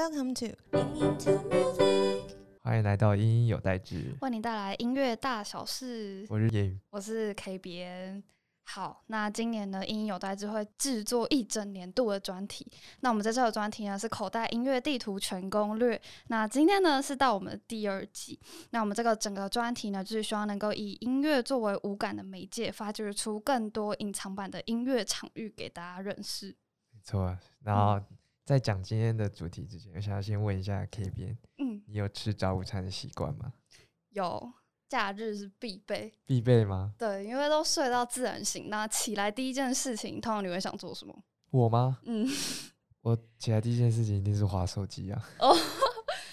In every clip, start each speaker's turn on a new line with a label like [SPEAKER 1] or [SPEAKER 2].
[SPEAKER 1] Welcome to
[SPEAKER 2] 欢迎来到音音有代志，
[SPEAKER 3] 为你带来音乐大小事。
[SPEAKER 2] 我是言语。
[SPEAKER 3] 我是 K 编。好，那今年呢，音音有代志会制作一整年度的专题。那我们这次的专题呢是口袋音乐地图全攻略。那今天呢是到我们的第二集。那我们这个整个专题呢，就是希望能够以音乐作为无感的媒介，发掘出更多隐藏版的音乐场域给大家认识。
[SPEAKER 2] 没错啊，然后在讲今天的主题之前，我想要先问一下 K 边，
[SPEAKER 3] 嗯，
[SPEAKER 2] 你有吃早午餐的习惯吗？
[SPEAKER 3] 有假日是必备。
[SPEAKER 2] 必备吗？
[SPEAKER 3] 对，因为都睡到自然醒，那起来第一件事情，通常你会想做什么？
[SPEAKER 2] 我吗？
[SPEAKER 3] 嗯，
[SPEAKER 2] 我起来第一件事情一定是划手机啊。
[SPEAKER 3] 哦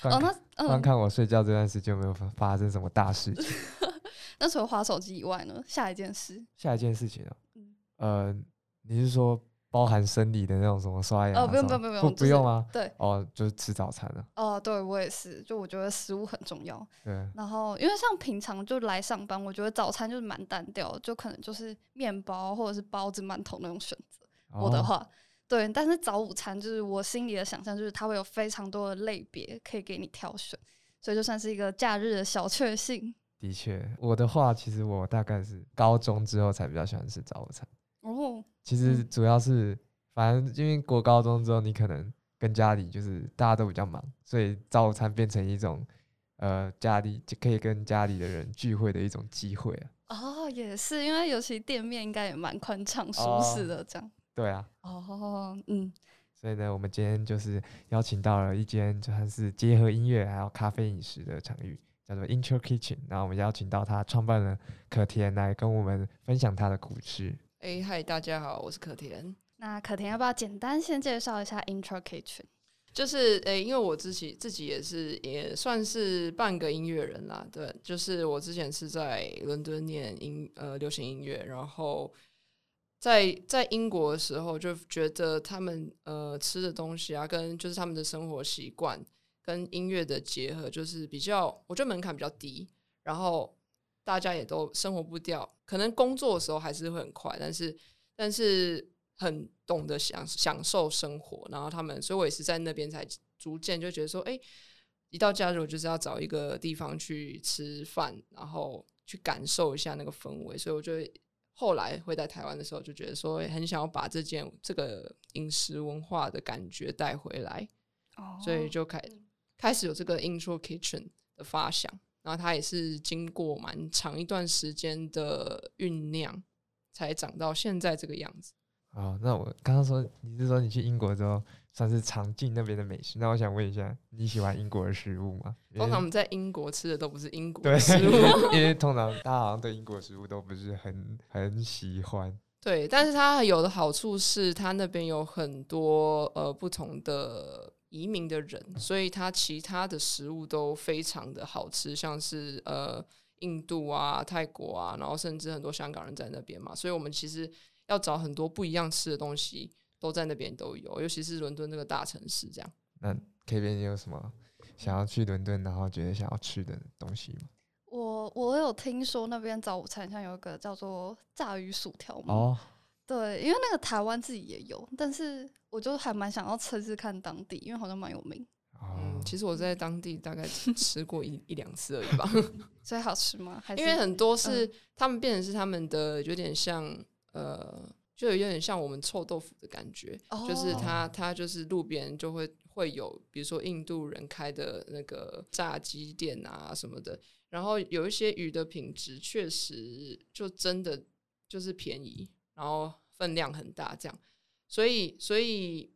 [SPEAKER 3] 那嗯，
[SPEAKER 2] 观看我睡觉这段时间有没有发发生什么大事情？
[SPEAKER 3] 那除了滑手机以外呢？下一件事，
[SPEAKER 2] 下一件事情啊，
[SPEAKER 3] 嗯
[SPEAKER 2] 呃，你是说包含生理的那种什么刷牙？
[SPEAKER 3] 哦不用不用不用
[SPEAKER 2] 不
[SPEAKER 3] 不用
[SPEAKER 2] 不用啊？
[SPEAKER 3] 对，
[SPEAKER 2] 哦，就是吃早餐了。
[SPEAKER 3] 哦，对我也是，就我觉得食物很重要。
[SPEAKER 2] 对，
[SPEAKER 3] 然后，因为像平常就来上班，我觉得早餐就是蛮单调的，就可能就是面包或者是包子、馒头那种选择。我的
[SPEAKER 2] 哦
[SPEAKER 3] 话，对，但是早午餐就是我心里的想象，就是它会有非常多的类别可以给你挑选，所以就算是一个假日的小确幸。
[SPEAKER 2] 的确，我的话，其实我大概是高中之后才比较喜欢吃早午餐。
[SPEAKER 3] 哦，
[SPEAKER 2] 其实
[SPEAKER 3] 嗯
[SPEAKER 2] 主要是，反正因为国高中之后，你可能跟家里就是大家都比较忙，所以早午餐变成一种呃家里就可以跟家里的人聚会的一种机会啊。
[SPEAKER 3] 哦，也是，因为尤其店面应该也蛮宽敞舒适的这样。
[SPEAKER 2] 对啊，
[SPEAKER 3] 哦，嗯，
[SPEAKER 2] 所以呢，我们今天就是邀请到了一间就算是结合音乐还有咖啡饮食的场域，叫做 Intro Kitchen。然后我们邀请到他创办人可田来跟我们分享他的故事。
[SPEAKER 4] 哎，嗨，大家好，我是可田。
[SPEAKER 3] 那可田要不要简单先介绍一下 Intro Kitchen？
[SPEAKER 4] 就是诶、因为我自己自己也是也算是半个音乐人啦，对，就是我之前是在伦敦念音呃流行音乐，然后在在英国的时候就觉得他们呃吃的东西啊，跟就是他们的生活习惯跟音乐的结合，就是比较我觉得门槛比较低，然后大家也都生活不掉，可能工作的时候还是会很快，但是但是很懂得享享受生活，然后他们，所以我也是在那边才逐渐就觉得说，哎、一到假日我就是要找一个地方去吃饭，然后去感受一下那个氛围，所以我就会后来会在台湾的时候，就觉得说很想要把这件这个饮食文化的感觉带回来，
[SPEAKER 3] 哦
[SPEAKER 4] 所以就开开始有这个 intro kitchen 的发想，然后它也是经过蛮长一段时间的酝酿，才长到现在这个样子。
[SPEAKER 2] 哦，那我刚刚说你是说你去英国之后算是尝尽那边的美食，那我想问一下，你喜欢英国的食物吗？
[SPEAKER 4] 通常我们在英国吃的都不是英国的食物，
[SPEAKER 2] 因为通常大家好像对英国食物都不是很很喜欢。
[SPEAKER 4] 对，但是它有的好处是，它那边有很多呃不同的移民的人，所以他其他的食物都非常的好吃，像是呃印度啊、泰国啊，然后甚至很多香港人在那边嘛，所以我们其实要找很多不一样吃的东西，都在那边都有，尤其是伦敦这个大城市这样。
[SPEAKER 2] 那 K 边你有什么想要去伦敦，然后觉得想要吃的东西吗？
[SPEAKER 3] 我我有听说那边早午餐像有一个叫做炸鱼薯条嘛，
[SPEAKER 2] 哦，
[SPEAKER 3] 对，因为那个台湾自己也有，但是我就还蛮想要测试看当地，因为好像蛮有名，
[SPEAKER 2] 哦
[SPEAKER 4] 嗯，，其实我在当地大概只 吃过一一两次而已吧。
[SPEAKER 3] 所以好吃吗？还是
[SPEAKER 4] 因为很多是、他们变成是他们的有点像呃，就有点像我们臭豆腐的感觉，就是
[SPEAKER 3] 哦
[SPEAKER 4] 他他就是路边就会会有，比如说印度人开的那个炸鸡店啊什么的，然后有一些鱼的品质确实就真的就是便宜，然后分量很大这样，所以所以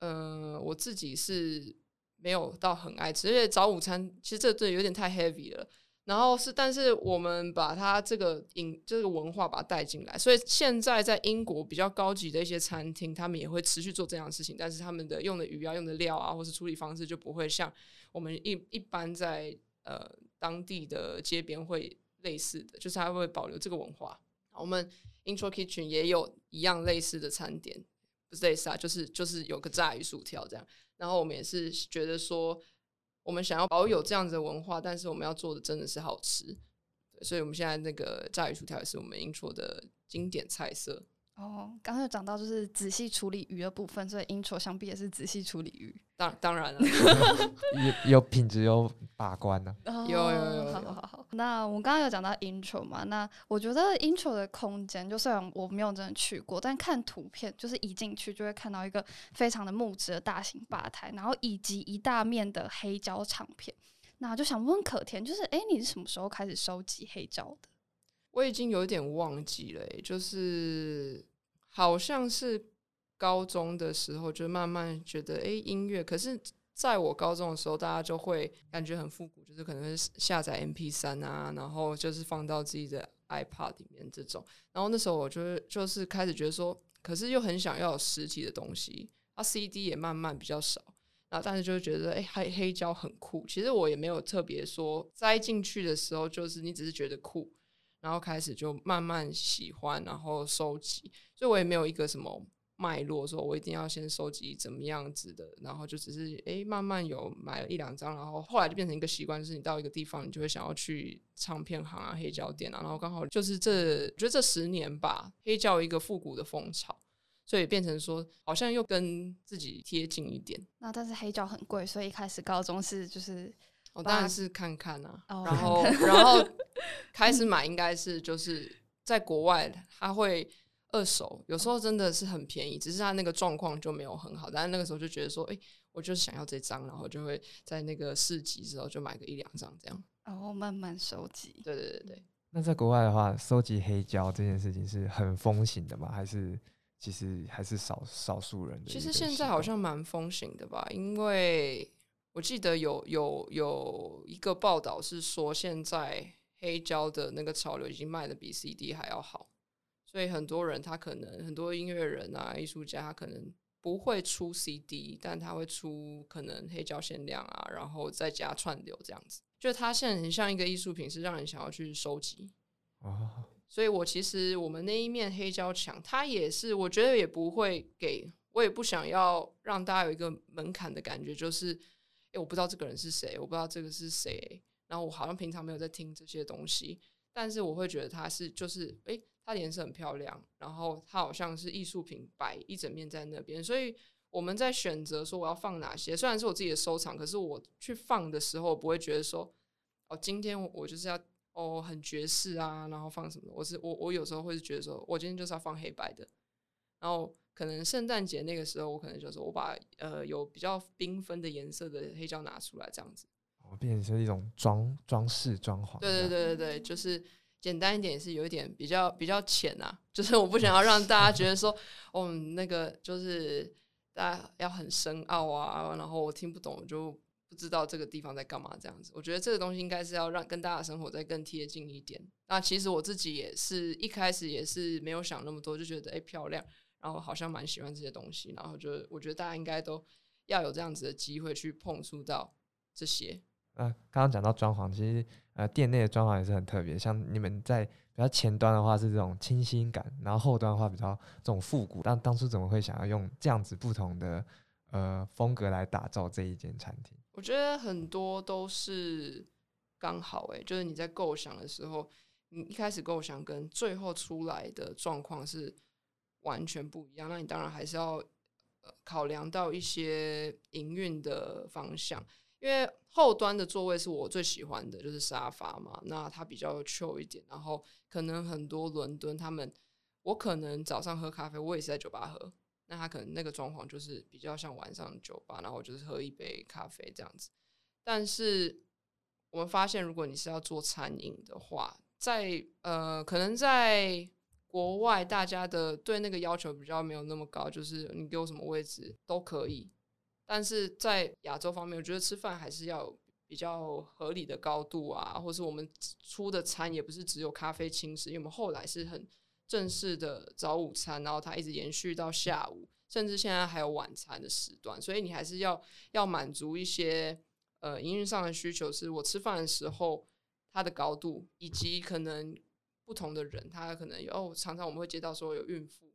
[SPEAKER 4] 呃，我自己是没有到很爱吃，而且早午餐其实这对有点太 heavy 了。然后是，但是我们把它这个饮这个文化把它带进来，所以现在在英国比较高级的一些餐厅，他们也会持续做这样的事情，但是他们的用的鱼啊、用的料啊，或是处理方式就不会像我们一一般在呃当地的街边会类似的，就是它会保留这个文化。我们 Intro Kitchen 也有一样类似的餐点，不是类似啊，就是就是有个炸鱼薯条这样。然后我们也是觉得说，我们想要保有这样子的文化，但是我们要做的真的是好吃。所以我们现在那个炸鱼薯条也是我们 intro 的经典菜色。
[SPEAKER 3] 哦，刚才有讲到就是仔细处理鱼的部分，所以 intro 想必也是仔细处理鱼。
[SPEAKER 4] 当当然了，
[SPEAKER 2] 有有品质有把关呢、
[SPEAKER 3] 哦
[SPEAKER 4] 有有有有
[SPEAKER 3] 好好好。那我们刚刚有讲到 intro 嘛，那我觉得 intro 的空间，就虽然我没有真的去过，但看图片就是一进去就会看到一个非常的木质的大型吧台，然后以及一大面的黑胶唱片。那就想问可甜，就是诶，你是什么时候开始收集黑胶的？
[SPEAKER 4] 我已经有点忘记了欸、就是好像是高中的时候，就慢慢觉得诶，音乐，可是在我高中的时候，大家就会感觉很复古，就是可能会下载 MP 三啊，然后就是放到自己的 iPad 里面这种。然后那时候我就就是开始觉得说，可是又很想要有实体的东西，啊，CD 也慢慢比较少。然后但是就觉得，哎、黑黑胶很酷。其实我也没有特别说栽进去的时候，就是你只是觉得酷，然后开始就慢慢喜欢，然后收集。所以我也没有一个什么脉络，说我一定要先收集怎么样子的，然后就只是哎、诶慢慢有买了一两张，然后后来就变成一个习惯，就是你到一个地方，你就会想要去唱片行啊、黑胶店啊，然后刚好就是这，我觉得这十年吧，黑胶一个复古的风潮。所以变成说，好像又跟自己贴近一点。
[SPEAKER 3] 那但是黑胶很贵，所以一开始高中是就是
[SPEAKER 4] 我、当然是看看啊，
[SPEAKER 3] 哦
[SPEAKER 4] 然后然 后开始买应该是就是在国外，它会二手，有时候真的是很便宜，只是它那个状况就没有很好。但是那个时候就觉得说，哎、我就是想要这张，然后就会在那个市集之后就买个一两张这样。
[SPEAKER 3] 然后慢慢收集。
[SPEAKER 4] 对对对对，
[SPEAKER 2] 那在国外的话，收集黑胶这件事情是很风行的吗？还是其实还是少少数人的
[SPEAKER 4] 其？实现在好像蛮风行的吧，因为我记得有有有一个报道是说，现在黑胶的那个潮流已经卖的比 CD 还要好，所以很多人他可能很多音乐人啊、艺术家，他可能不会出 CD，但他会出可能黑胶限量啊，然后再加串流这样子，就它现在很像一个艺术品，是让人想要去收集。
[SPEAKER 2] 哦，
[SPEAKER 4] 所以我其实我们那一面黑胶墙，它也是我觉得也不会给我也不想要让大家有一个门槛的感觉，就是诶、我不知道这个人是谁，我不知道这个是谁，然后我好像平常没有在听这些东西，但是我会觉得他是就是诶、他的颜色很漂亮，然后他好像是艺术品摆一整面在那边，所以我们在选择说我要放哪些，虽然是我自己的收藏，可是我去放的时候，我不会觉得说哦，今天我就是要哦很爵士啊，然后放什么。我是我我有时候会是觉得说，我今天就是要放黑白的，然后可能圣诞节那个时候，我可能就是我把呃有比较缤纷的颜色的黑胶拿出来这样子。
[SPEAKER 2] 哦变成是一种装装饰装潢。
[SPEAKER 4] 对对，对对对，就是简单一点，也是有一点比较比较浅啊，就是我不想要让大家觉得说，哦，那个就是大家要很深奥啊，然后我听不懂，我就不知道这个地方在干嘛这样子。我觉得这个东西应该是要让跟大家生活再更贴近一点。那其实我自己也是一开始也是没有想那么多，就觉得诶漂亮，然后好像蛮喜欢这些东西，然后就我觉得大家应该都要有这样子的机会去碰触到这些。
[SPEAKER 2] 呃，刚刚讲到装潢，其实呃店内的装潢也是很特别，像你们在比较前端的话是这种清新感，然后后端的话比较这种复古。但当初怎么会想要用这样子不同的呃风格来打造这一间餐厅？
[SPEAKER 4] 我觉得很多都是刚好诶、就是你在构想的时候，你一开始构想跟最后出来的状况是完全不一样。那你当然还是要呃考量到一些营运的方向，因为后端的座位是我最喜欢的，就是沙发嘛，那它比较 chill 一点，然后可能很多伦敦他们，我可能早上喝咖啡，我也是在酒吧喝，那他可能那个装潢就是比较像晚上酒吧，然后就是喝一杯咖啡这样子。但是我们发现，如果你是要做餐饮的话，在呃，可能在国外，大家的对那个要求比较没有那么高，就是你给我什么位置都可以。但是在亚洲方面，我觉得吃饭还是要比较合理的高度啊，或是我们出的餐也不是只有咖啡轻食，因为我们后来是很正式的早午餐，然后它一直延续到下午，甚至现在还有晚餐的时段，所以你还是要要满足一些呃营运上的需求，是我吃饭的时候它的高度，以及可能不同的人，他可能有哦，常常我们会接到说有孕妇。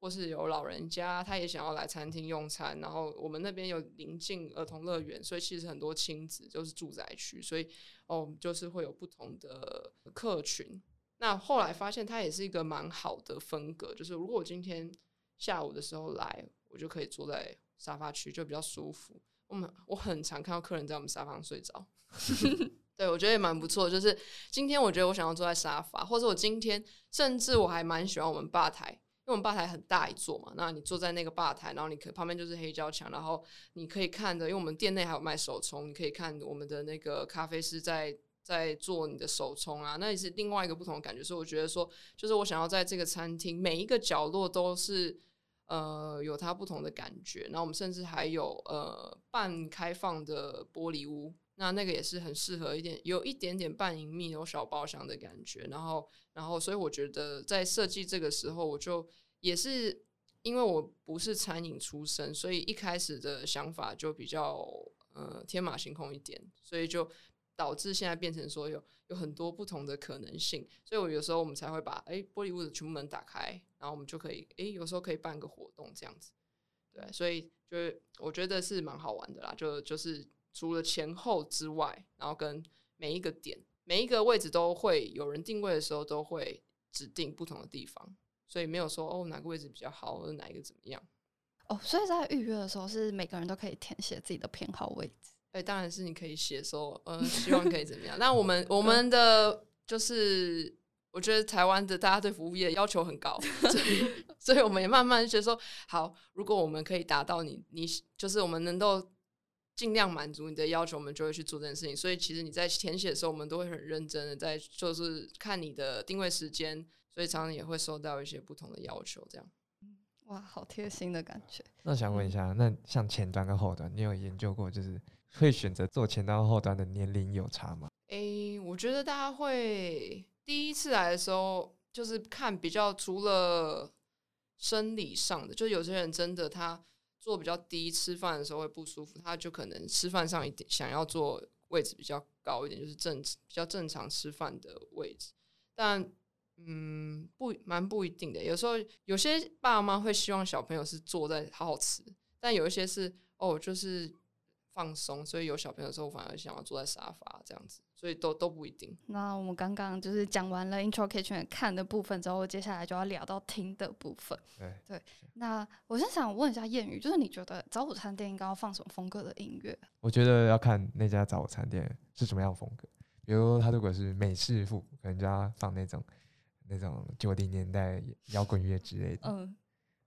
[SPEAKER 4] 或是有老人家，他也想要来餐厅用餐，然后我们那边有临近儿童乐园，所以其实很多亲子就是住宅区，所以哦，就是会有不同的客群，那后来发现它也是一个蛮好的风格，就是如果我今天下午的时候来，我就可以坐在沙发区，就比较舒服。我们我很常看到客人在我们沙发上睡着，对我觉得也蛮不错。就是今天我觉得我想要坐在沙发，或者我今天甚至我还蛮喜欢我们吧台，因为我们吧台很大一座嘛，那你坐在那个吧台，然后你可旁边就是黑胶墙，然后你可以看的，因为我们店内还有卖手冲，你可以看我们的那个咖啡师在。在做你的手冲啊，那也是另外一个不同的感觉。所以我觉得说，就是我想要在这个餐厅每一个角落都是呃有它不同的感觉。然后我们甚至还有呃半开放的玻璃屋，那那个也是很适合一点，有一点点半隐秘有小包厢的感觉。然后，然后，所以我觉得在设计这个时候，我就也是因为我不是餐饮出身，所以一开始的想法就比较呃天马行空一点，所以就。导致现在变成说有有很多不同的可能性，所以我有时候我们才会把哎玻璃屋的全部门打开，然后我们就可以哎有时候可以办个活动这样子，对，所以就是我觉得是蛮好玩的啦，就就是除了前后之外，然后跟每一个点每一个位置都会有人定位的时候都会指定不同的地方，所以没有说哦哪个位置比较好或者哪一个怎么样，
[SPEAKER 3] 哦，所以在预约的时候是每个人都可以填写自己的偏好位置。
[SPEAKER 4] 哎，当然是你可以写说，呃，希望可以怎么样？那我们 我们的就是，我觉得台湾的大家对服务业要求很高，所以所以我们也慢慢觉得说，好，如果我们可以达到你你就是我们能够尽量满足你的要求，我们就会去做这件事情。所以其实你在填写的时候，我们都会很认真的在，就是看你的定位时间，所以常常也会收到一些不同的要求，这样。
[SPEAKER 3] 哇，好贴心的感觉。
[SPEAKER 2] 那想问一下，那像前端跟后端，你有研究过就是？会选择做前端后端的年龄有差吗？
[SPEAKER 4] 诶，我觉得大家会第一次来的时候，就是看比较除了生理上的，就有些人真的他坐比较低，吃饭的时候会不舒服，他就可能吃饭上一点想要坐位置比较高一点，就是正比较正常吃饭的位置。但嗯，不蛮不一定的，有时候有些爸妈会希望小朋友是坐在好好吃，但有一些是哦，就是。放松，所以有小朋友的时候，反而想要坐在沙发这样子，所以都都不一定。
[SPEAKER 3] 那我们刚刚就是讲完了 intro kitchen 看的部分之后，接下来就要聊到听的部分。
[SPEAKER 2] 对
[SPEAKER 3] 对，那我先想问一下谚语，就是你觉得早午餐店应该要放什么风格的音乐？
[SPEAKER 2] 我觉得要看那家早午餐店是什么样风格，比如他如果是美式复古，可能就要放那种那种九零年代摇滚乐之类的。嗯，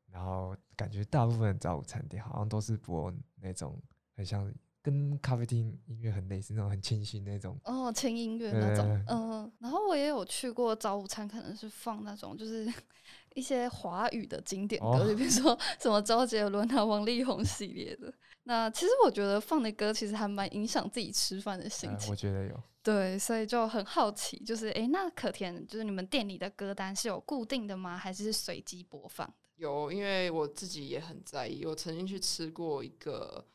[SPEAKER 2] 然后感觉大部分早午餐店好像都是播那种。很像跟咖啡厅音乐很类似，那种很清新那种
[SPEAKER 3] 哦，轻音乐那种，嗯。然后我也有去过早午餐，可能是放那种就是 一些华语的经典歌，就比如说 什么周杰伦啊、王力宏系列的。那其实我觉得放的歌其实还蛮影响自己吃饭的心情。
[SPEAKER 2] 我觉得有。
[SPEAKER 3] 对，所以就很好奇，就是哎，那可甜，就是你们店里的歌单是有固定的吗？还是随机播放的？
[SPEAKER 4] 有，因为我自己也很在意。我曾经去吃过一个。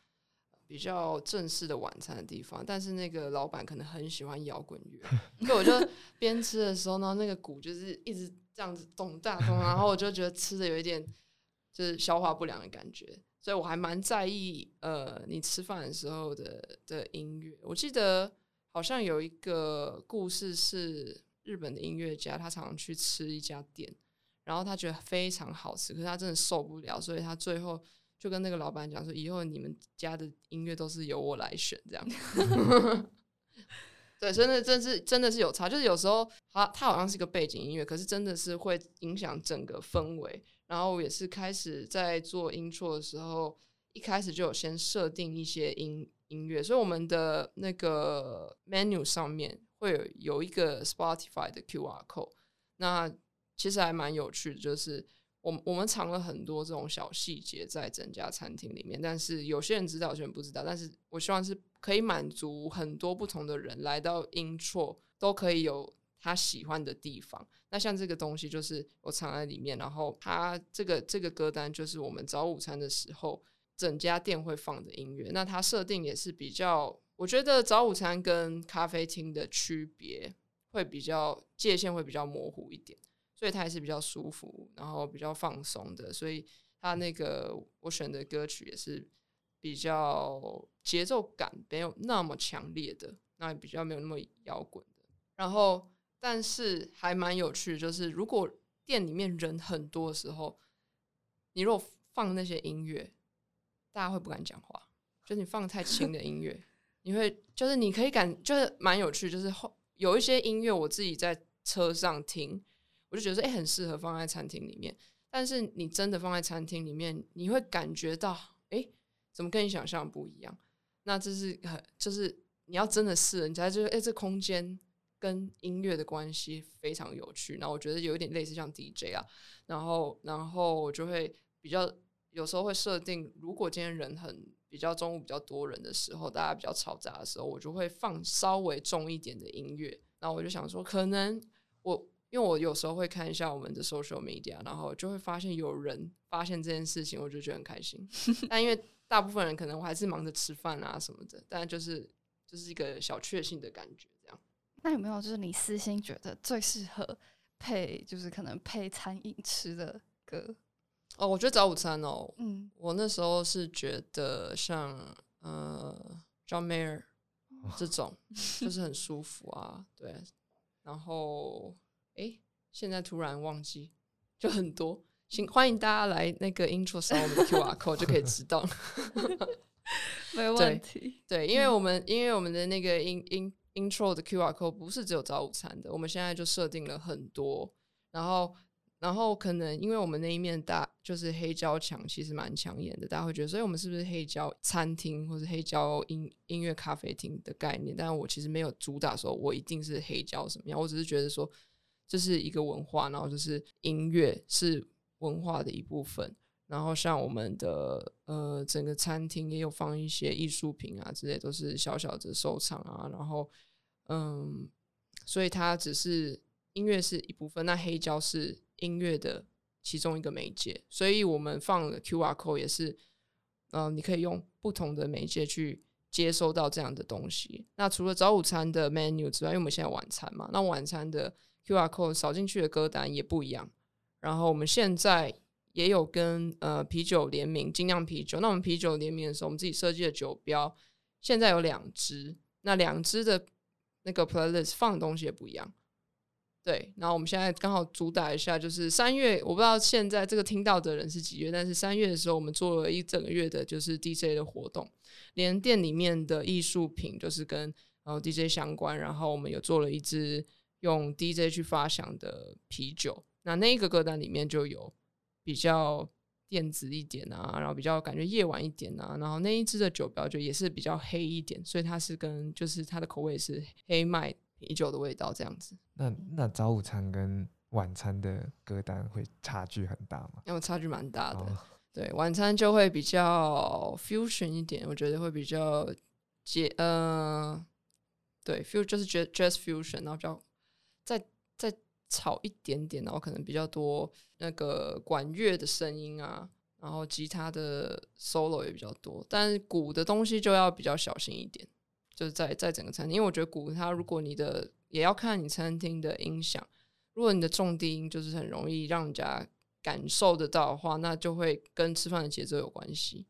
[SPEAKER 4] 比较正式的晚餐的地方，但是那个老板可能很喜欢摇滚乐，所以我就边吃的时候呢，那个鼓就是一直这样子咚大咚，然后我就觉得吃的有一点就是消化不良的感觉，所以我还蛮在意呃你吃饭的时候的的音乐。我记得好像有一个故事是日本的音乐家，他常常去吃一家店，然后他觉得非常好吃，可是他真的受不了，所以他最后。就跟那个老板讲说，以后你们家的音乐都是由我来选，这样。对，真的，真是真的是有差。就是有时候，他他好像是一个背景音乐，可是真的是会影响整个氛围。然后也是开始在做音错的时候，一开始就有先设定一些音音乐，所以我们的那个 menu 上面会有有一个 Spotify 的 QR code。那其实还蛮有趣的，就是。我我们藏了很多这种小细节在整家餐厅里面，但是有些人知道，有些人不知道。但是我希望是可以满足很多不同的人来到 intro 都可以有他喜欢的地方。那像这个东西就是我藏在里面，然后它这个这个歌单就是我们早午餐的时候整家店会放的音乐。那它设定也是比较，我觉得早午餐跟咖啡厅的区别会比较界限会比较模糊一点。所以它还是比较舒服，然后比较放松的。所以它那个我选的歌曲也是比较节奏感没有那么强烈的，那比较没有那么摇滚的。然后但是还蛮有趣，就是如果店里面人很多的时候，你如果放那些音乐，大家会不敢讲话。就你放太轻的音乐，你会就是你可以感就是蛮有趣，就是后有一些音乐我自己在车上听，我就觉得说哎、很适合放在餐厅里面。但是你真的放在餐厅里面，你会感觉到哎、诶怎么跟你想象不一样？那这是很就是你要真的试了，你才觉得哎、诶这空间跟音乐的关系非常有趣。然后我觉得有一点类似像 DJ 啊，然后然后我就会比较有时候会设定，如果今天人很比较中午比较多人的时候，大家比较嘈杂的时候，我就会放稍微重一点的音乐。然后我就想说，可能我因为我有时候会看一下我们的 social media，然后就会发现有人发现这件事情，我就觉得很开心。但因为大部分人可能我还是忙着吃饭啊什么的，但就是就是一个小确幸的感觉，这样。
[SPEAKER 3] 那有没有就是你私心觉得最适合配，就是可能配餐饮吃的歌？
[SPEAKER 4] 哦，我觉得早午餐哦，
[SPEAKER 3] 嗯，
[SPEAKER 4] 我那时候是觉得像呃 John Mayer 这种就是很舒服啊，对。然后诶，现在突然忘记，就很多。请欢迎大家来那个 intro 扫我们的 QR code 就可以知道。
[SPEAKER 3] 没问题。
[SPEAKER 4] 对，因为我们因为我们的那个 in in intro 的 QR code 不是只有早午餐的，我们现在就设定了很多，然后然后可能因为我们那一面大就是黑胶墙，其实蛮抢眼的，大家会觉得，所以我们是不是黑胶餐厅或者黑胶音音乐咖啡厅的概念？但我其实没有主打说我一定是黑胶什么样，我只是觉得说这是一个文化，然后就是音乐是文化的一部分。然后像我们的呃整个餐厅也有放一些艺术品啊之类，都是小小的收藏啊。然后嗯，所以它只是音乐是一部分，那黑胶是音乐的其中一个媒介。所以我们放的 QR code 也是，呃，你可以用不同的媒介去接收到这样的东西。那除了早午餐的 menu 之外，因为我们现在晚餐嘛，那晚餐的 QR code 扫进去的歌单也不一样。然后我们现在也有跟呃啤酒联名，精酿啤酒。那我们啤酒联名的时候，我们自己设计的酒标现在有两支，那两支的那个 playlist 放的东西也不一样。对，然后我们现在刚好主打一下，就是三月，我不知道现在这个听到的人是几月，但是三月的时候，我们做了一整个月的，就是 DJ 的活动，连店里面的艺术品就是跟呃 DJ 相关，然后我们有做了一支用 DJ 去发响的啤酒，那那一个歌单里面就有比较电子一点啊，然后比较感觉夜晚一点啊，然后那一支的酒标就也是比较黑一点，所以它是跟就是它的口味是黑麦啤酒的味道这样子，
[SPEAKER 2] 那那早午餐跟晚餐的歌单会差距很大吗？
[SPEAKER 4] 因为差距蛮大的。
[SPEAKER 2] 哦
[SPEAKER 4] 对，晚餐就会比较 fusion 一点，我觉得会比较接呃，对，fuse 就是 jazz jazz fusion，然后比较再再吵一点点，然后可能比较多那个管乐的声音啊，然后吉他的 solo 也比较多，但是鼓的东西就要比较小心一点，就是在在整个餐厅，因为我觉得鼓它如果你的也要看你餐厅的音响，如果你的重低音就是很容易让人家感受得到的话，那就会跟吃饭的节奏有关系。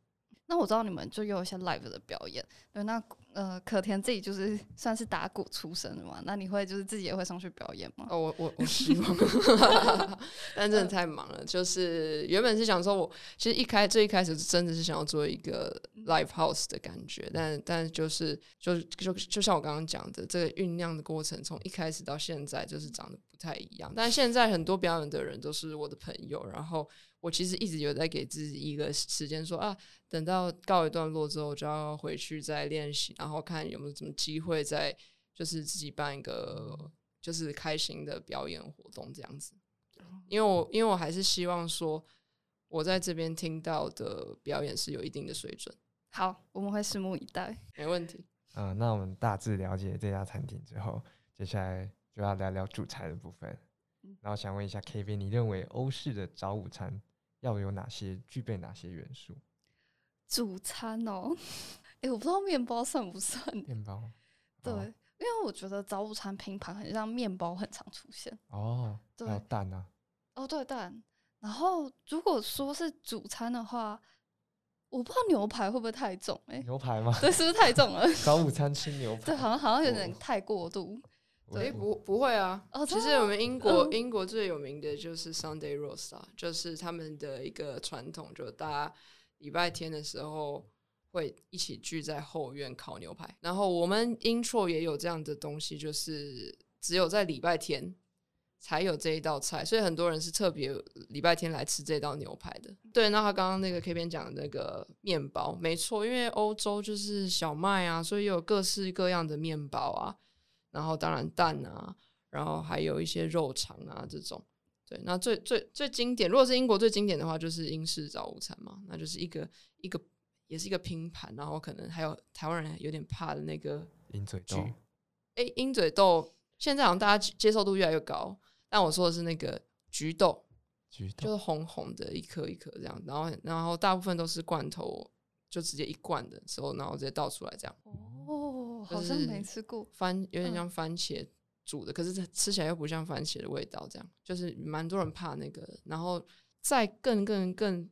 [SPEAKER 3] 那我知道你们就有一些 live 的表演，对，那呃，可田自己就是 算是打鼓出身的嘛，那你会就是自己也会上去表演吗？
[SPEAKER 4] 哦，我我我希望，但真的太忙了。就是原本是想说我，其实一开最一开始真的是想要做一个 live house 的感觉，但但就是就就就像我刚刚讲的，这个酝酿的过程从一开始到现在就是长得不太一样。但现在很多表演的人都是我的朋友，然后我其实一直有在给自己一个时间说啊，等到告一段落之后，我就要回去再练习，然后看有没有什么机会再就是自己办一个就是开心的表演活动这样子。因为我因为我还是希望说，我在这边听到的表演是有一定的水准，
[SPEAKER 3] 好，我们会拭目以待。
[SPEAKER 4] 没问题。
[SPEAKER 2] 嗯、那我们大致了解这家餐厅之后，接下来就要聊聊主菜的部分
[SPEAKER 3] 嗯。
[SPEAKER 2] 然后想问一下 K V，你认为欧式的早午餐要有哪些，具备哪些元素？
[SPEAKER 3] 主餐哦，诶，我不知道面包算不算？
[SPEAKER 2] 面包。
[SPEAKER 3] 对，
[SPEAKER 2] 哦
[SPEAKER 3] 因为我觉得早午餐拼盘很像面包，很常出现。
[SPEAKER 2] 哦，还有
[SPEAKER 3] 对
[SPEAKER 2] 蛋啊，
[SPEAKER 3] 哦，对蛋。然后如果说是主餐的话，我不知道牛排会不会太重、诶，
[SPEAKER 2] 牛排吗？
[SPEAKER 3] 对，是不是太重了？
[SPEAKER 2] 早午餐吃牛排，
[SPEAKER 3] 对，好像好像有点
[SPEAKER 2] 哦
[SPEAKER 3] 太过度。
[SPEAKER 4] 诶，
[SPEAKER 3] 对
[SPEAKER 4] 不不会啊。
[SPEAKER 3] 哦
[SPEAKER 4] 其实我们英国、
[SPEAKER 3] 嗯
[SPEAKER 4] 英国最有名的就是 Sunday roast 啊，就是他们的一个传统，就大家礼拜天的时候会一起聚在后院烤牛排。然后我们 intro 也有这样的东西，就是只有在礼拜天才有这一道菜，所以很多人是特别礼拜天来吃这道牛排的。对，那他刚刚那个 K 边讲的那个面包，没错，因为欧洲就是小麦啊，所以有各式各样的面包啊，然后当然蛋啊，然后还有一些肉肠啊这种。对，那最最最经典，如果是英国最经典的话，就是英式早午餐嘛，那就是一个一个也是一个拼盘，然后可能还有台湾人有点怕的那个
[SPEAKER 2] 鹰嘴豆
[SPEAKER 4] 橘，诶，鹰嘴豆现在好像大家接接受度越来越高，但我说的是那个橘豆，
[SPEAKER 2] 橘豆
[SPEAKER 4] 就是红红的一颗一颗这样，然后然后大部分都是罐头，就直接一罐的时候，然后直接倒出来这样，
[SPEAKER 3] 哦，好像没吃过。
[SPEAKER 4] 番有点
[SPEAKER 3] 嗯
[SPEAKER 4] 像番茄煮的，可是它吃起来又不像番茄的味道，这样就是蛮多人怕那个。然后再更更更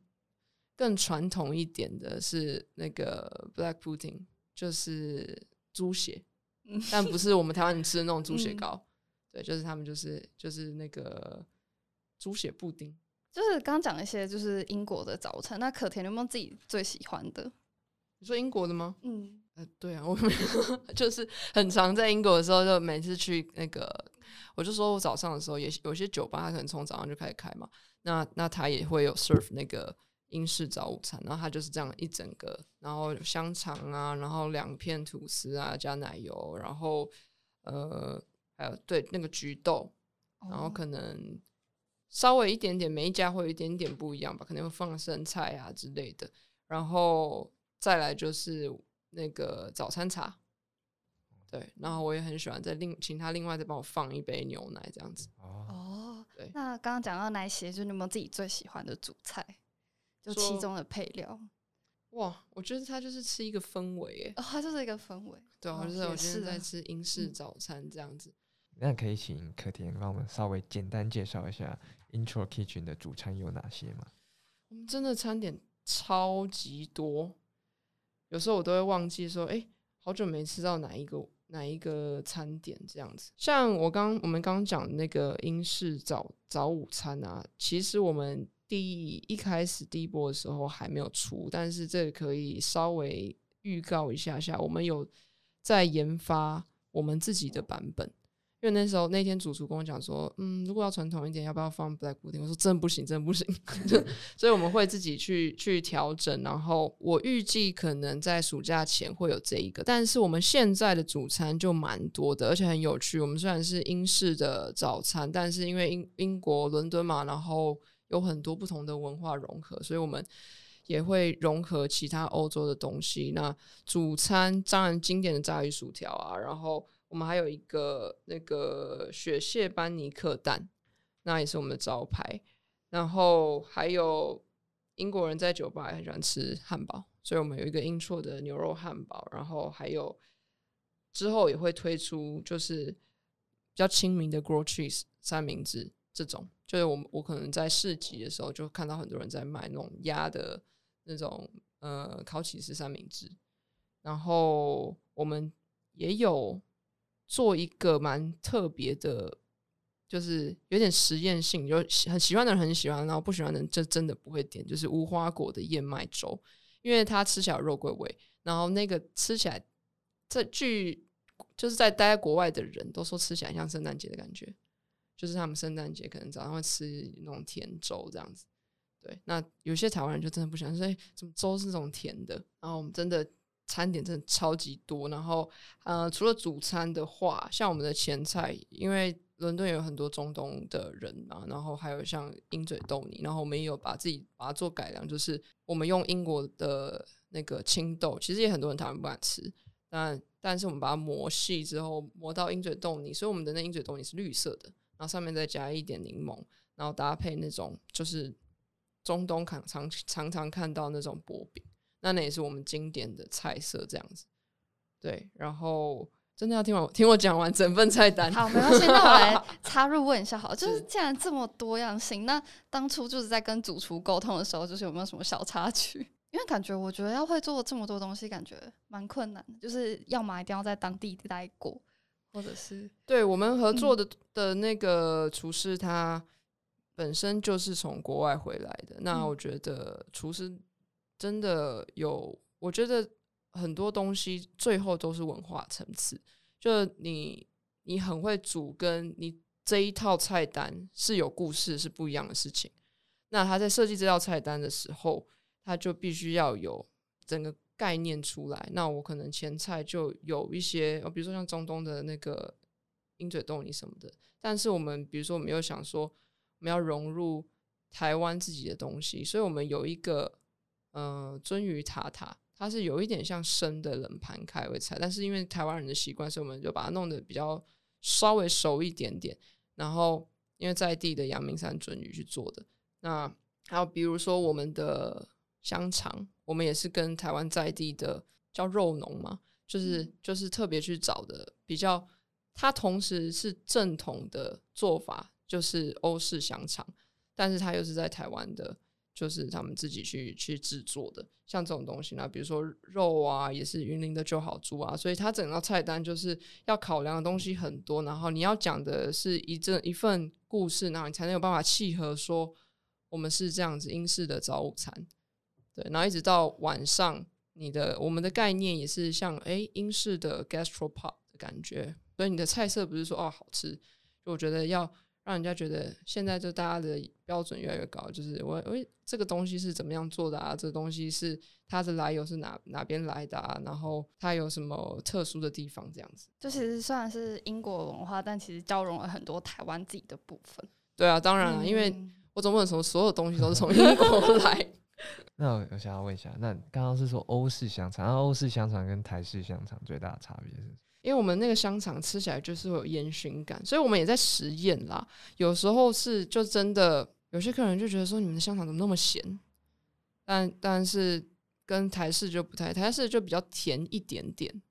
[SPEAKER 4] 更传统一点的是那个 black pudding，就是猪血，
[SPEAKER 3] 嗯
[SPEAKER 4] 但不是我们台湾人吃的那种猪血
[SPEAKER 3] 嗯
[SPEAKER 4] 糕，对，就是他们就是就是那个猪血布丁。
[SPEAKER 3] 就是刚刚讲一些就是英国的早餐，那可甜有没有自己最喜欢的？
[SPEAKER 4] 你说英国的吗？
[SPEAKER 3] 嗯，
[SPEAKER 4] 呃，对啊，我们 就是很常在英国的时候，就每次去那个，我就说我早上的时候也有些酒吧，它可能从早上就开始开嘛，那那它也会有 serve 那个英式早午餐，然后它就是这样一整个，然后香肠啊，然后两片吐司啊，加奶油，然后呃还有对那个橘豆，然后
[SPEAKER 3] 哦
[SPEAKER 4] 可能稍微一点点，每一家会有一点点不一样吧，可能会放生菜啊之类的，然后再来就是那个早餐茶，对，然后我也很喜欢再另请他另外再帮我放一杯牛奶这样子。
[SPEAKER 2] 哦，
[SPEAKER 3] 哦，
[SPEAKER 4] 对
[SPEAKER 3] 那刚刚讲到奶昔，就是你有没有自己最喜欢的主菜？就其中的配料
[SPEAKER 4] 哇，我觉得它就是吃一个氛围耶，
[SPEAKER 3] 哦，它就是一个氛围。
[SPEAKER 4] 对啊，
[SPEAKER 3] 哦
[SPEAKER 4] 就是我
[SPEAKER 3] 也是啊
[SPEAKER 4] 今天在吃英式
[SPEAKER 3] 嗯
[SPEAKER 4] 早餐这样子。
[SPEAKER 2] 那可以请可甜帮我们稍微简单介绍一下 Intro Kitchen 的主餐有哪些吗？
[SPEAKER 4] 我们真的餐点超级多，有时候我都会忘记说，哎、好久没吃到哪一个哪一个餐点这样子。像我刚我们刚讲那个英式早早午餐啊，其实我们第一开始第一波的时候还没有出，但是这个可以稍微预告一下下，我们有在研发我们自己的版本。因为那时候那天主厨跟我讲说，嗯，如果要传统一点，要不要放 black pudding？我说真的不行，真的不行。所以我们会自己去去调整。然后我预计可能在暑假前会有这一个，但是我们现在的主餐就蛮多的，而且很有趣。我们虽然是英式的早餐，但是因为英英国伦敦嘛，然后有很多不同的文化融合，所以我们也会融合其他欧洲的东西。那主餐当然经典的炸鱼薯条啊，然后我们还有一个那个雪蟹班尼克蛋，那也是我们的招牌。然后还有英国人在酒吧也很喜欢吃汉堡，所以我们有一个英绰的牛肉汉堡，然后还有之后也会推出就是比较亲民的 grow cheese 三明治这种，就是我我可能在市集的时候就看到很多人在卖那种鸭的那种呃烤起司三明治，然后我们也有做一个蛮特别的，就是有点实验性，就很喜欢的人很喜欢，然后不喜欢的人就真的不会点，就是无花果的燕麦粥，因为它吃起来肉桂味，然后那个吃起来，这据就是在待在国外的人都说吃起来像圣诞节的感觉，就是他们圣诞节可能早上会吃那种甜粥这样子。对，那有些台湾人就真的不喜欢，说哎，怎么粥是这种甜的？然后我们真的餐点真的超级多，然后呃，除了主餐的话，像我们的前菜，因为伦敦有很多中东的人嘛，然后还有像鹰嘴豆泥，然后我们也有把自己把它做改良，就是我们用英国的那个青豆，其实也很多人台湾不敢吃，但但是我们把它磨细之后磨到鹰嘴豆泥，所以我们的那鹰嘴豆泥是绿色的，然后上面再加一点柠檬，然后搭配那种就是中东常常常常看到那种薄饼，那那也是我们经典的菜色这样子。对，然后真的要听完听我讲完整份菜单，
[SPEAKER 3] 好，没关系，那我来 插入问一下好，就是
[SPEAKER 4] 是
[SPEAKER 3] 既然这么多样性，那当初就是在跟主厨沟通的时候，就是有没有什么小插曲？因为感觉我觉得要会做这么多东西，感觉蛮困难的，就是要么一定要在当地待过，或者是
[SPEAKER 4] 对我们合作的的那个厨师，他本身就是从国外回来的。那
[SPEAKER 3] 嗯
[SPEAKER 4] 我觉得厨师真的有，我觉得很多东西最后都是文化层次，就你你很会煮，跟你这一套菜单是有故事是不一样的事情。那他在设计这道菜单的时候，他就必须要有整个概念出来。那我可能前菜就有一些，比如说像中东的那个鹰嘴豆泥什么的，但是我们比如说我们又想说我们要融入台湾自己的东西，所以我们有一个呃鳟鱼塔塔，它是有一点像生的冷盘开胃菜，但是因为台湾人的习惯，所以我们就把它弄得比较稍微熟一点点，然后因为在地的阳明山鳟鱼去做的。那还有比如说我们的香肠，我们也是跟台湾在地的叫肉农嘛，就是就是特别去找的比较，它同时是正统的做法，就是欧式香肠，但是它又是在台湾的，就是他们自己去去制作的，像这种东西。呢，比如说肉啊，也是云林的就好猪啊，所以它整个菜单就是要考量的东西很多，然后你要讲的是一这一份故事，然后你才能有办法契合说我们是这样子英式的早午餐，对，然后一直到晚上，你的我们的概念也是像诶英式的 gastropub 的感觉，所以你的菜色不是说哦好吃，就我觉得要让人家觉得现在就大家的标准越来越高，就是我诶这个东西是怎么样做的啊？这个东西是它的来由是哪哪边来的啊？然后它有什么特殊的地方这样子？
[SPEAKER 3] 就其实虽然是英国文化，但其实交融了很多台湾自己的部分。
[SPEAKER 4] 对啊，当然了，因为
[SPEAKER 3] 嗯
[SPEAKER 4] 我总不能说所有东西都是从英国来。
[SPEAKER 2] 那我我想要问一下，那刚刚是说欧式香肠，那欧式香肠跟台式香肠最大的差别是什么？
[SPEAKER 4] 因为我们那个香肠吃起来就是会有烟熏感，所以我们也在实验啦。有时候是就真的有些客人就觉得说你们的香肠怎么那么咸，但但是跟台式就不太，台式就比较甜一点点。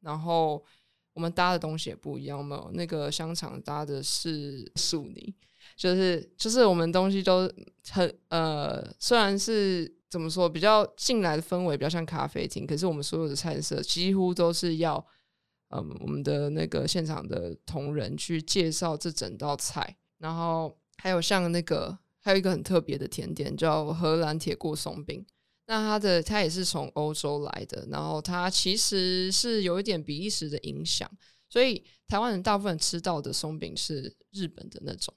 [SPEAKER 4] 然后我们搭的东西也不一样，我们有那个香肠搭的是素泥，就是就是我们东西都很呃，虽然是怎么说比较进来的氛围比较像咖啡厅，可是我们所有的菜色几乎都是要。嗯，我们的那个现场的同仁去介绍这整道菜，然后还有像那个还有一个很特别的甜点叫荷兰铁锅松饼，那它的它也是从欧洲来的，然后它其实是有一点比利时的影响，所以台湾人大部分吃到的松饼是日本的那种，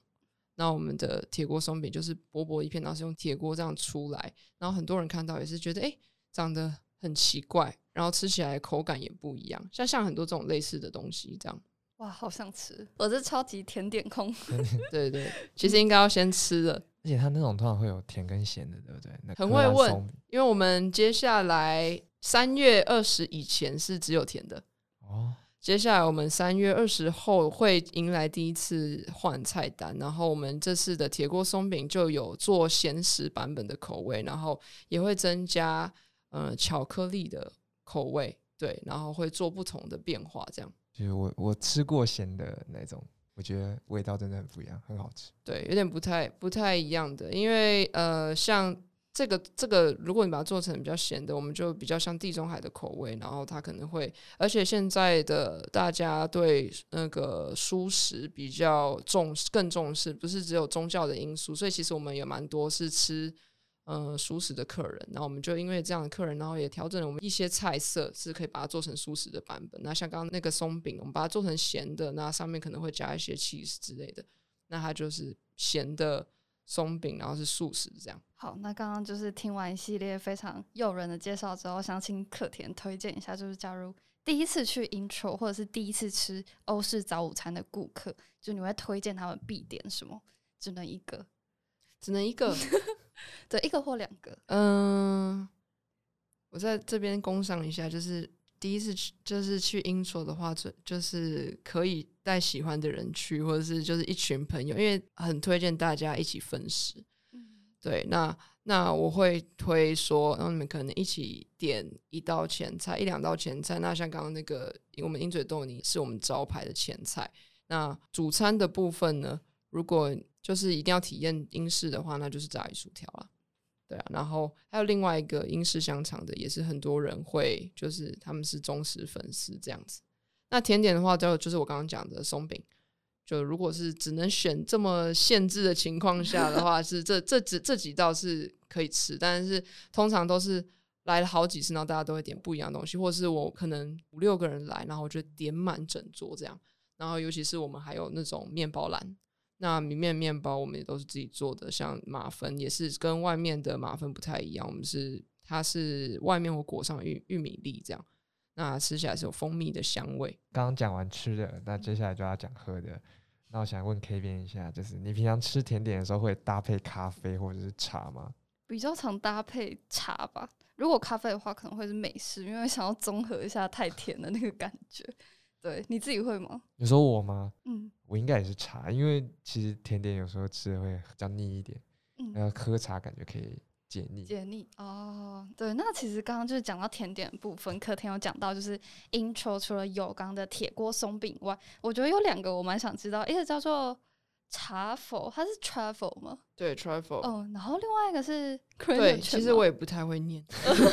[SPEAKER 4] 那我们的铁锅松饼就是薄薄一片，然后是用铁锅这样出来，然后很多人看到也是觉得哎、诶长得很奇怪，然后吃起来口感也不一样，像像很多这种类似的东西这样。
[SPEAKER 3] 哇，好想吃！我是超级甜点控。
[SPEAKER 4] 对对，其实应该要先吃的，
[SPEAKER 2] 而且它那种通常会有甜跟咸的，对不对？那
[SPEAKER 4] 很会问因为我们接下来三月二十以前是只有甜的，
[SPEAKER 2] 哦，
[SPEAKER 4] 接下来我们三月二十后会迎来第一次换菜单，然后我们这次的铁锅松饼就有做咸食版本的口味，然后也会增加呃巧克力的口味，对，然后会做不同的变化，这样
[SPEAKER 2] 就是我我吃过咸的那种，我觉得味道真的很不一样，很好吃。
[SPEAKER 4] 对，有点不太不太一样的，因为呃，像这个这个，如果你把它做成比较咸的，我们就比较像地中海的口味，然后它可能会，而且现在的大家对那个蔬食比较重视，更重视，不是只有宗教的因素，所以其实我们有蛮多是吃。呃，素食的客人，然后我们就因为这样的客人，然后也调整了我们一些菜色，是可以把它做成素食的版本。那像刚刚那个松饼，我们把它做成咸的，那上面可能会加一些 cheese 之类的，那它就是咸的松饼，然后是素食这样。
[SPEAKER 3] 好，那刚刚就是听完一系列非常诱人的介绍之后，想请可甜推荐一下，就是假如第一次去 intro 或者是第一次吃欧式早午餐的顾客，就你会推荐他们必点什么？只能一个，
[SPEAKER 4] 只能一个，
[SPEAKER 3] 对，一个或两个。
[SPEAKER 4] 嗯，我在这边工商一下，就是第一次去，就是去英国的话，就就是可以带喜欢的人去，或者是就是一群朋友，因为很推荐大家一起分食。对，那那我会推说，然后你们可能一起点一道前菜，一两道前菜。那像刚刚那个，我们鹰嘴豆泥是我们招牌的前菜。那主餐的部分呢，如果就是一定要体验英式的话，那就是炸鱼薯条啦。对啊，然后还有另外一个英式香肠的，也是很多人会，就是他们是忠实粉丝这样子。那甜点的话，就就是我刚刚讲的松饼。就如果是只能选这么限制的情况下的话，是这这几这几道是可以吃，但是通常都是来了好几次，然后大家都会点不一样的东西，或是我可能五六个人来，然后我就点满整桌这样。然后尤其是我们还有那种面包篮，那里面面包我们也都是自己做的，像马芬也是跟外面的马芬不太一样，我们是它是外面会裹上玉玉米粒这样，那吃起来是有蜂蜜的香味。
[SPEAKER 2] 刚刚讲完吃的，那接下来就要讲喝的。那我想问 K 边一下，就是你平常吃甜点的时候会搭配咖啡或者是茶吗？
[SPEAKER 3] 比较常搭配茶吧。如果咖啡的话，可能会是美式，因为想要综合一下太甜的那个感觉。对，你自己会吗？
[SPEAKER 2] 你说我吗？
[SPEAKER 3] 嗯，
[SPEAKER 2] 我应该也是茶，因为其实甜点有时候吃的会比较腻一点，
[SPEAKER 3] 嗯
[SPEAKER 2] 然后喝茶感觉可以解腻。
[SPEAKER 3] 解腻哦，对，那其实刚刚就是讲到甜点部分，客厅有讲到就是 intro 除了有刚的铁锅松饼外，我觉得有两个我蛮想知道，一个叫做茶否，它是 travel 吗？
[SPEAKER 4] 对，trifle。
[SPEAKER 3] 嗯，然后另外一个是 c r a n
[SPEAKER 4] 对，其实我也不太会念，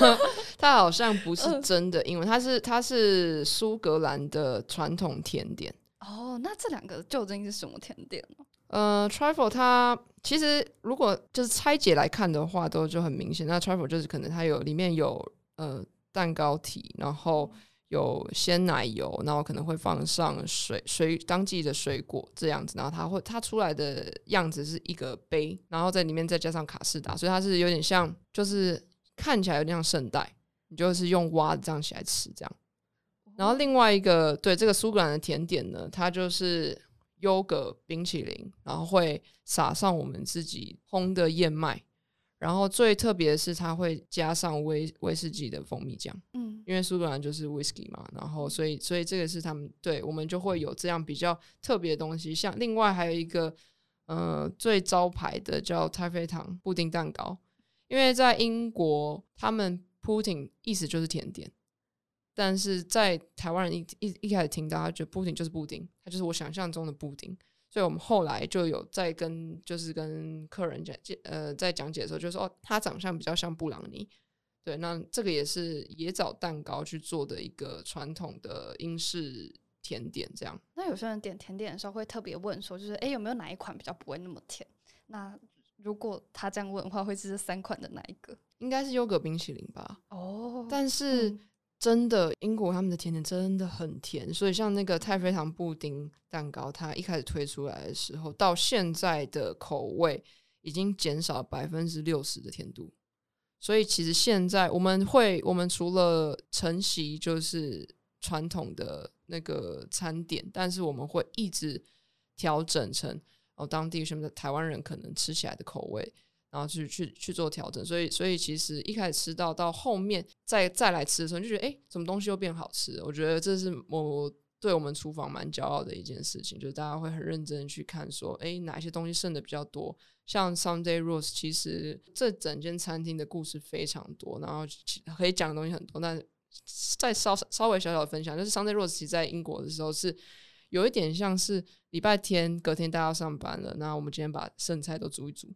[SPEAKER 4] 它好像不是
[SPEAKER 3] 嗯
[SPEAKER 4] 真的英文，它是它是苏格兰的传统甜点。
[SPEAKER 3] 哦，那这两个究竟是什么甜点呢？
[SPEAKER 4] 呃，trifle 它其实如果就是拆解来看的话，都就很明显。那 trifle 就是可能它有里面有呃蛋糕体，然后有鲜奶油，然后可能会放上水水当季的水果这样子，然后它会它出来的样子是一个杯，然后在里面再加上卡士达，所以它是有点像，就是看起来有点像圣代，你就是用挖的这样起来吃这样。然后另外一个对这个苏格兰的甜点呢，它就是优格冰淇淋，然后会撒上我们自己烘的燕麦，然后最特别的是它会加上威威士忌的蜂蜜酱，
[SPEAKER 3] 嗯
[SPEAKER 4] 因为苏格兰就是 whisky 嘛，然后所以所以这个是他们对我们就会有这样比较特别的东西，像另外还有一个呃最招牌的叫太妃糖布丁蛋糕，因为在英国他们 pudding 意思就是甜点。但是在台湾人一一一开始听到，他觉得布丁就是布丁，它就是我想象中的布丁，所以我们后来就有在跟就是跟客人讲解呃在讲解的时候就说哦，他长相比较像布朗尼，对，那这个也是椰枣蛋糕去做的一个传统的英式甜点，这样。
[SPEAKER 3] 那有些人点甜点的时候会特别问说，就是诶有没有哪一款比较不会那么甜？那如果他这样问的话，会是这三款的哪一个？
[SPEAKER 4] 应该是优格冰淇淋吧，
[SPEAKER 3] 哦
[SPEAKER 4] 但是
[SPEAKER 3] 嗯
[SPEAKER 4] 真的英国他们的甜点真的很甜，所以像那个太妃糖布丁蛋糕，它一开始推出来的时候，到现在的口味已经减少百分之六十的甜度。所以其实现在我们会，我们除了承袭就是传统的那个餐点，但是我们会一直调整成哦当地什么的台湾人可能吃起来的口味，然后去去去做调整。所以所以其实一开始吃到到后面再再来吃的时候，就觉得哎，诶什么东西又变好吃？我觉得这是我对我们厨房蛮骄傲的一件事情，就是大家会很认真去看说，哎，哪些东西剩的比较多。像 Sunday Rose，其实这整间餐厅的故事非常多，然后可以讲的东西很多，那再稍稍微小小的分享，就是 Sunday Rose 其实在英国的时候是有一点像是礼拜天隔天大家要上班了，那我们今天把剩菜都煮一煮，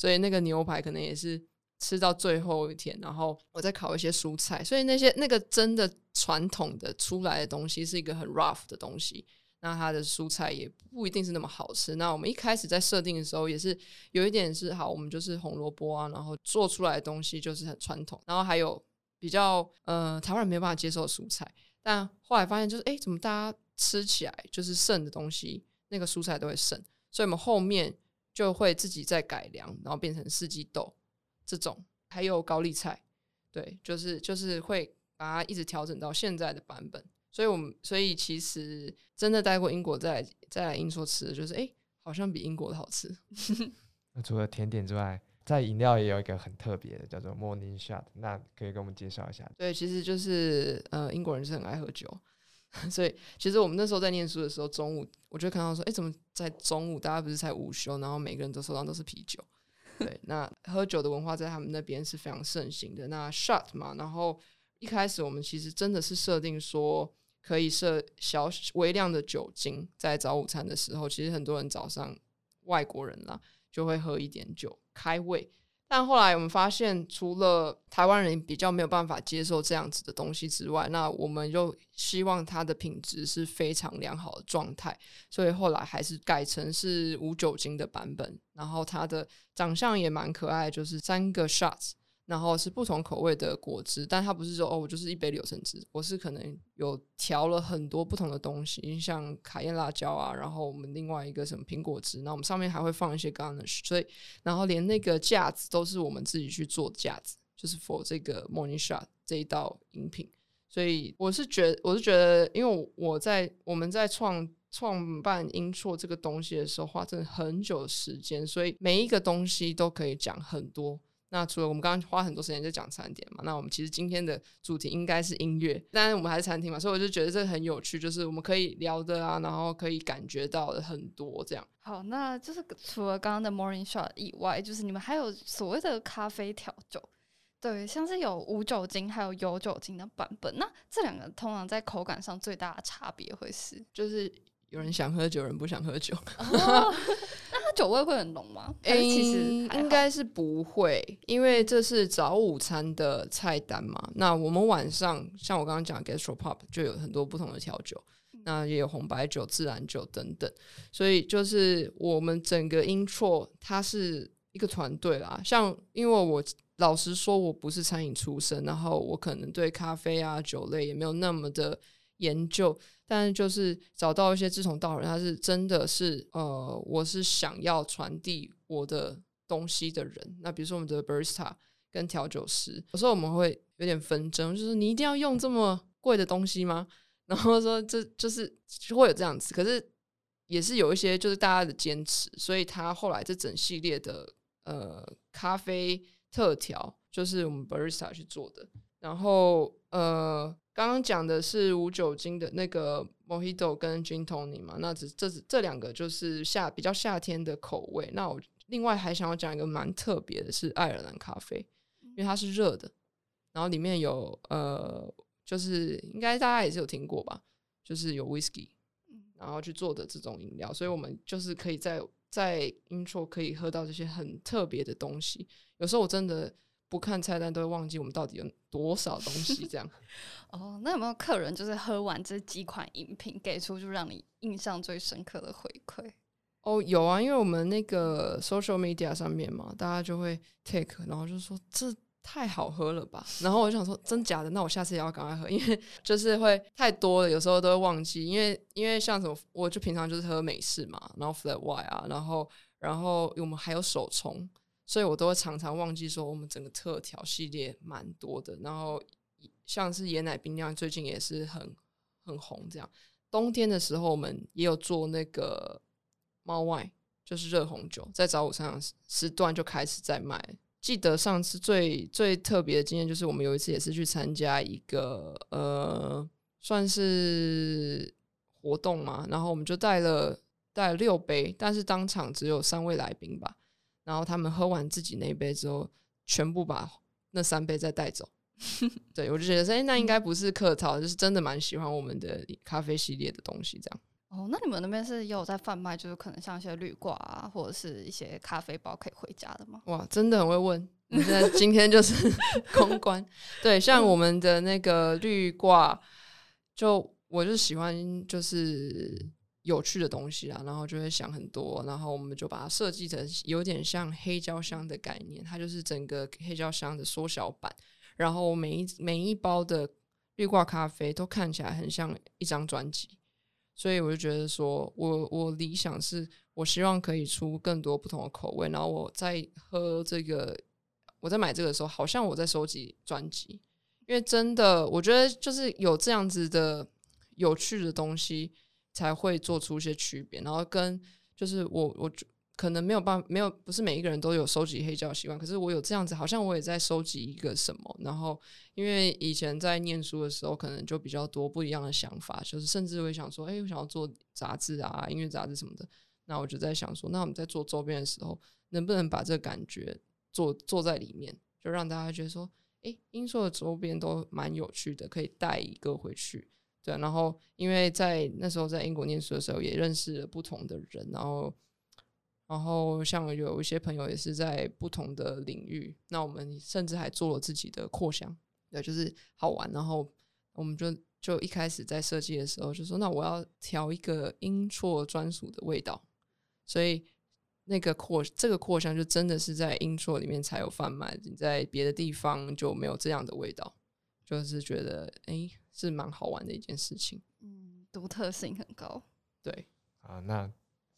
[SPEAKER 4] 所以那个牛排可能也是吃到最后一天，然后我再烤一些蔬菜，所以那些那个真的传统的出来的东西是一个很 rough 的东西。那它的蔬菜也不一定是那么好吃。那我们一开始在设定的时候，也是有一点是好，我们就是红萝卜啊，然后做出来的东西就是很传统，然后还有比较呃台湾人没有办法接受的蔬菜。但后来发现就是，哎，怎么大家吃起来就是剩的东西，那个蔬菜都会剩，所以我们后面就会自己再改良，然后变成四季豆这种，还有高丽菜，对，就是就是会把它一直调整到现在的版本。所以我们所以其实真的待过英国再来再来英国吃的，就是哎、诶好像比英国的好吃。
[SPEAKER 2] 那除了甜点之外，在饮料也有一个很特别的，叫做 Morning Shot。那可以给我们介绍一下？
[SPEAKER 4] 对，其实就是呃，英国人是很爱喝酒，所以其实我们那时候在念书的时候，中午我就看到说，哎，怎么在中午大家不是才午休，然后每个人都手上都是啤酒？对，那喝酒的文化在他们那边是非常盛行的。那 shot 嘛，然后一开始我们其实真的是设定说可以设小微量的酒精在早午餐的时候，其实很多人早上外国人啦就会喝一点酒开胃。但后来我们发现，除了台湾人比较没有办法接受这样子的东西之外，那我们又希望它的品质是非常良好的状态，所以后来还是改成是无酒精的版本。然后它的长相也蛮可爱，就是三个 shots。然后是不同口味的果汁，但它不是说哦，我就是一杯柳橙汁，我是可能有调了很多不同的东西，像卡宴辣椒啊，然后我们另外一个什么苹果汁，那我们上面还会放一些 garnish，所以然后连那个架子都是我们自己去做的架子，就是 for 这个 morning shot 这一道饮品，所以我是觉得我是觉得，因为我在我们在创创办英错这个东西的时候，花真的很久时间，所以每一个东西都可以讲很多。那除了我们刚刚花很多时间在讲餐点嘛，那我们其实今天的主题应该是音乐，当然我们还是餐厅嘛，所以我就觉得这很有趣，就是我们可以聊的啊，然后可以感觉到的很多这样。
[SPEAKER 3] 好，那就是除了刚刚的 morning shot 以外，就是你们还有所谓的咖啡调酒，对，像是有无酒精还有有酒精的版本，那这两个通常在口感上最大的差别会是，
[SPEAKER 4] 就是有人想喝酒，有人不想喝酒。
[SPEAKER 3] 酒味会很浓吗？其实
[SPEAKER 4] 应该是不会，因为这是早午餐的菜单嘛。那我们晚上像我刚刚讲 gastro pop 就有很多不同的调酒，那也有红白酒、自然酒等等。所以就是我们整个 intro 它是一个团队啦。像因为我老实说，我不是餐饮出身，然后我可能对咖啡啊酒类也没有那么的研究。但就是找到一些志同道合，他是真的是呃，我是想要传递我的东西的人。那比如说我们的 barista 跟调酒师，有时候我们会有点纷争，就是你一定要用这么贵的东西吗？然后说这就是会有这样子，可是也是有一些就是大家的坚持，所以他后来这整系列的呃咖啡特调就是我们 barista 去做的，然后呃。刚刚讲的是无酒精的那个 Mojito 跟 Gin Tonic 嘛，那只这这两个就是夏比较夏天的口味。那我另外还想要讲一个蛮特别的，是爱尔兰咖啡，因为它是热的，然后里面有呃，就是应该大家也是有听过吧，就是有 Whisky，然后去做的这种饮料，所以我们就是可以在在 Intro 可以喝到这些很特别的东西。有时候我真的。不看菜单都会忘记我们到底有多少东西，这样。
[SPEAKER 3] 哦，那有没有客人就是喝完这几款饮品，给出就让你印象最深刻的回馈？
[SPEAKER 4] 哦，有啊，因为我们那个 social media 上面嘛，大家就会 take，然后就说这太好喝了吧。然后我就想说，真假的？那我下次也要赶快喝，因为 就是会太多了，有时候都会忘记。因为因为像什么，我就平常就是喝美式嘛，然后 flat white 啊，然后然后我们还有手冲。所以我都会常常忘记说，我们整个特调系列蛮多的。然后像是椰奶冰酿，最近也是很很红。这样冬天的时候，我们也有做那个猫外，就是热红酒，在早午餐时段就开始在卖。记得上次最最特别的经验，就是我们有一次也是去参加一个呃，算是活动嘛，然后我们就带了带了六杯，但是当场只有三位来宾吧。然后他们喝完自己那一杯之后，全部把那三杯再带走。对我就觉得说，哎，那应该不是客套，就是真的蛮喜欢我们的咖啡系列的东西。这样
[SPEAKER 3] 哦，那你们那边是有在贩卖，就是可能像一些绿挂啊，或者是一些咖啡包可以回家的吗？
[SPEAKER 4] 哇，真的很会问。你现在今天就是 公关，对，像我们的那个绿挂，就我就喜欢就是。有趣的东西啊，然后就会想很多，然后我们就把它设计成有点像黑胶箱的概念，它就是整个黑胶箱的缩小版，然后每一每一包的绿挂咖啡都看起来很像一张专辑，所以我就觉得说，我我理想是我希望可以出更多不同的口味，然后我在喝这个，我在买这个的时候，好像我在收集专辑，因为真的我觉得就是有这样子的有趣的东西。才会做出一些区别，然后跟就是我我可能没有办法，没有不是每一个人都有收集黑胶习惯，可是我有这样子，好像我也在收集一个什么。然后因为以前在念书的时候，可能就比较多不一样的想法，就是甚至会想说，哎，我想要做杂志啊，音乐杂志什么的。那我就在想说，那我们在做周边的时候，能不能把这个感觉做做在里面，就让大家觉得说，哎，音硕的周边都蛮有趣的，可以带一个回去。对，然后因为在那时候在英国念书的时候，也认识了不同的人，然后，然后像有一些朋友也是在不同的领域，那我们甚至还做了自己的扩香，对，就是好玩。然后我们就就一开始在设计的时候就说，那我要调一个英错专属的味道，所以那个扩这个扩香就真的是在英错里面才有贩卖，你在别的地方就没有这样的味道，就是觉得哎是蛮好玩的一件事情，
[SPEAKER 3] 嗯，独特性很高。
[SPEAKER 4] 对，
[SPEAKER 2] 啊，那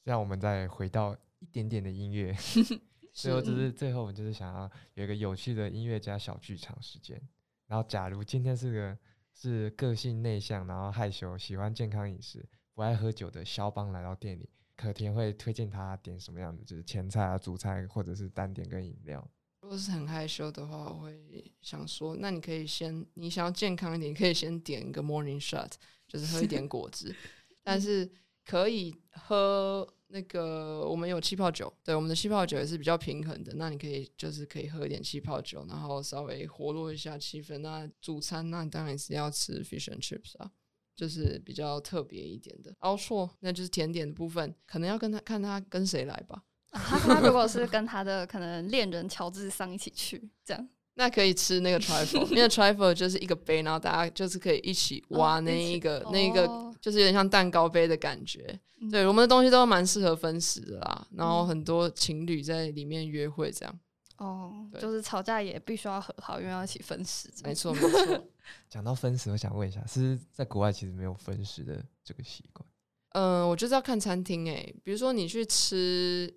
[SPEAKER 2] 让我们再回到一点点的音乐，最后
[SPEAKER 4] 是
[SPEAKER 2] 就是最后我们就是想要有一个有趣的音乐家小剧场时间。然后，假如今天是个是个性内向，然后害羞，喜欢健康饮食，不爱喝酒的肖邦来到店里，可甜会推荐他点什么样的？就是前菜啊、主菜，或者是单点跟饮料。
[SPEAKER 4] 如果是很害羞的话，我会想说，那你可以先，你想要健康一点，你可以先点一个 morning shot，就是喝一点果汁，但是可以喝那个我们有气泡酒，对，我们的气泡酒也是比较平衡的。那你可以就是可以喝一点气泡酒，然后稍微活络一下气氛。那主餐那当然是要吃 fish and chips 啊。就是比较特别一点的，奥错，那就是甜点的部分，可能要跟他看他跟谁来吧。
[SPEAKER 3] 啊他他如果是跟他的可能恋人乔治桑一起去，这样
[SPEAKER 4] 那可以吃那个 trifle，因为 trifle 就是一个杯，然后大家就是可以一起挖那
[SPEAKER 3] 哦一
[SPEAKER 4] 个、那一个，
[SPEAKER 3] 哦
[SPEAKER 4] 就是有点像蛋糕杯的感觉。
[SPEAKER 3] 嗯
[SPEAKER 4] 对，我们的东西都蛮适合分食的啦，然后
[SPEAKER 3] 嗯
[SPEAKER 4] 很多情侣在里面约会这样。
[SPEAKER 3] 哦，
[SPEAKER 4] 对
[SPEAKER 3] 就是吵架也必须要和好，因为要一起分食。
[SPEAKER 4] 没错，没错。
[SPEAKER 2] 讲到分食，我想问一下，是是在国外其实没有分食的这个习惯？
[SPEAKER 4] 嗯，我就是要看餐厅诶、比如说你去吃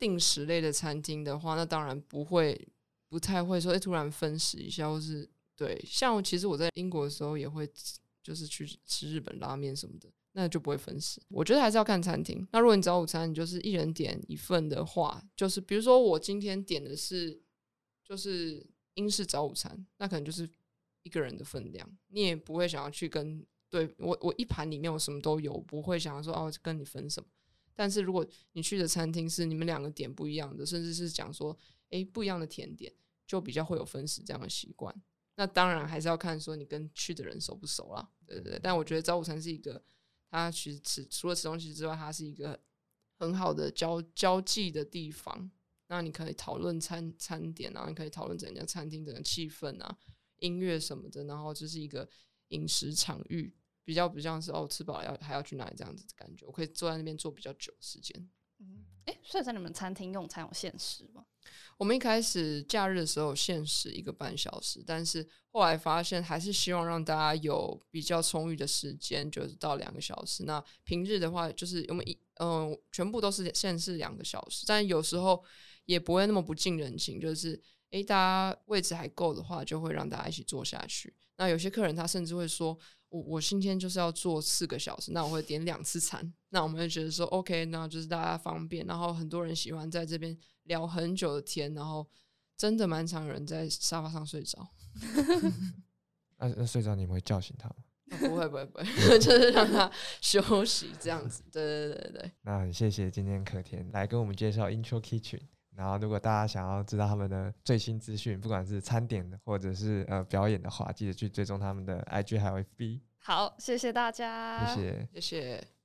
[SPEAKER 4] 定时类的餐厅的话，那当然不会，不太会说，诶、突然分食一下，或是对，像其实我在英国的时候也会，就是去吃日本拉面什么的，那就不会分食。我觉得还是要看餐厅。那如果你早午餐，你就是一人点一份的话，就是比如说我今天点的是就是英式早午餐，那可能就是一个人的分量，你也不会想要去跟对我我一盘里面我什么都有，不会想要说哦跟你分什么。但是如果你去的餐厅是你们两个点不一样的，甚至是讲说诶不一样的甜点，就比较会有分食这样的习惯。那当然还是要看说你跟去的人熟不熟啦，对对对。但我觉得早午餐是一个，它其实吃除了吃东西之外，它是一个很好的交交际的地方。那你可以讨论餐餐点啊，你可以讨论整家餐厅整个气氛啊，音乐什么的，然后就是一个饮食场域，比较不像是哦吃饱了要还要去哪里这样子的感觉。我可以坐在那边坐比较久时间。
[SPEAKER 3] 嗯，哎、所以在你们餐厅用餐有限时吗？
[SPEAKER 4] 我们一开始假日的时候限时一个半小时，但是后来发现还是希望让大家有比较充裕的时间，就是到两个小时。那平日的话，就是我们一嗯、全部都是限时两个小时，但有时候也不会那么不近人情，就是诶，大家位置还够的话，就会让大家一起坐下去。那有些客人他甚至会说，我我今天就是要做四个小时，那我会点两次餐。那我们就觉得说，OK，那就是大家方便，然后很多人喜欢在这边聊很久的天，然后真的蛮常有人在沙发上睡着。
[SPEAKER 2] 那、那睡着你们会叫醒他吗？
[SPEAKER 4] 啊不会不会不会，就是让他休息这样子。对对对对对，
[SPEAKER 2] 那很谢谢今天可甜来跟我们介绍 Intro Kitchen。然后，如果大家想要知道他们的最新资讯，不管是餐点的或者是呃表演的话，记得去追踪他们的 IG 还有 FB。
[SPEAKER 3] 好，谢谢大家，
[SPEAKER 2] 谢谢。
[SPEAKER 4] 谢谢。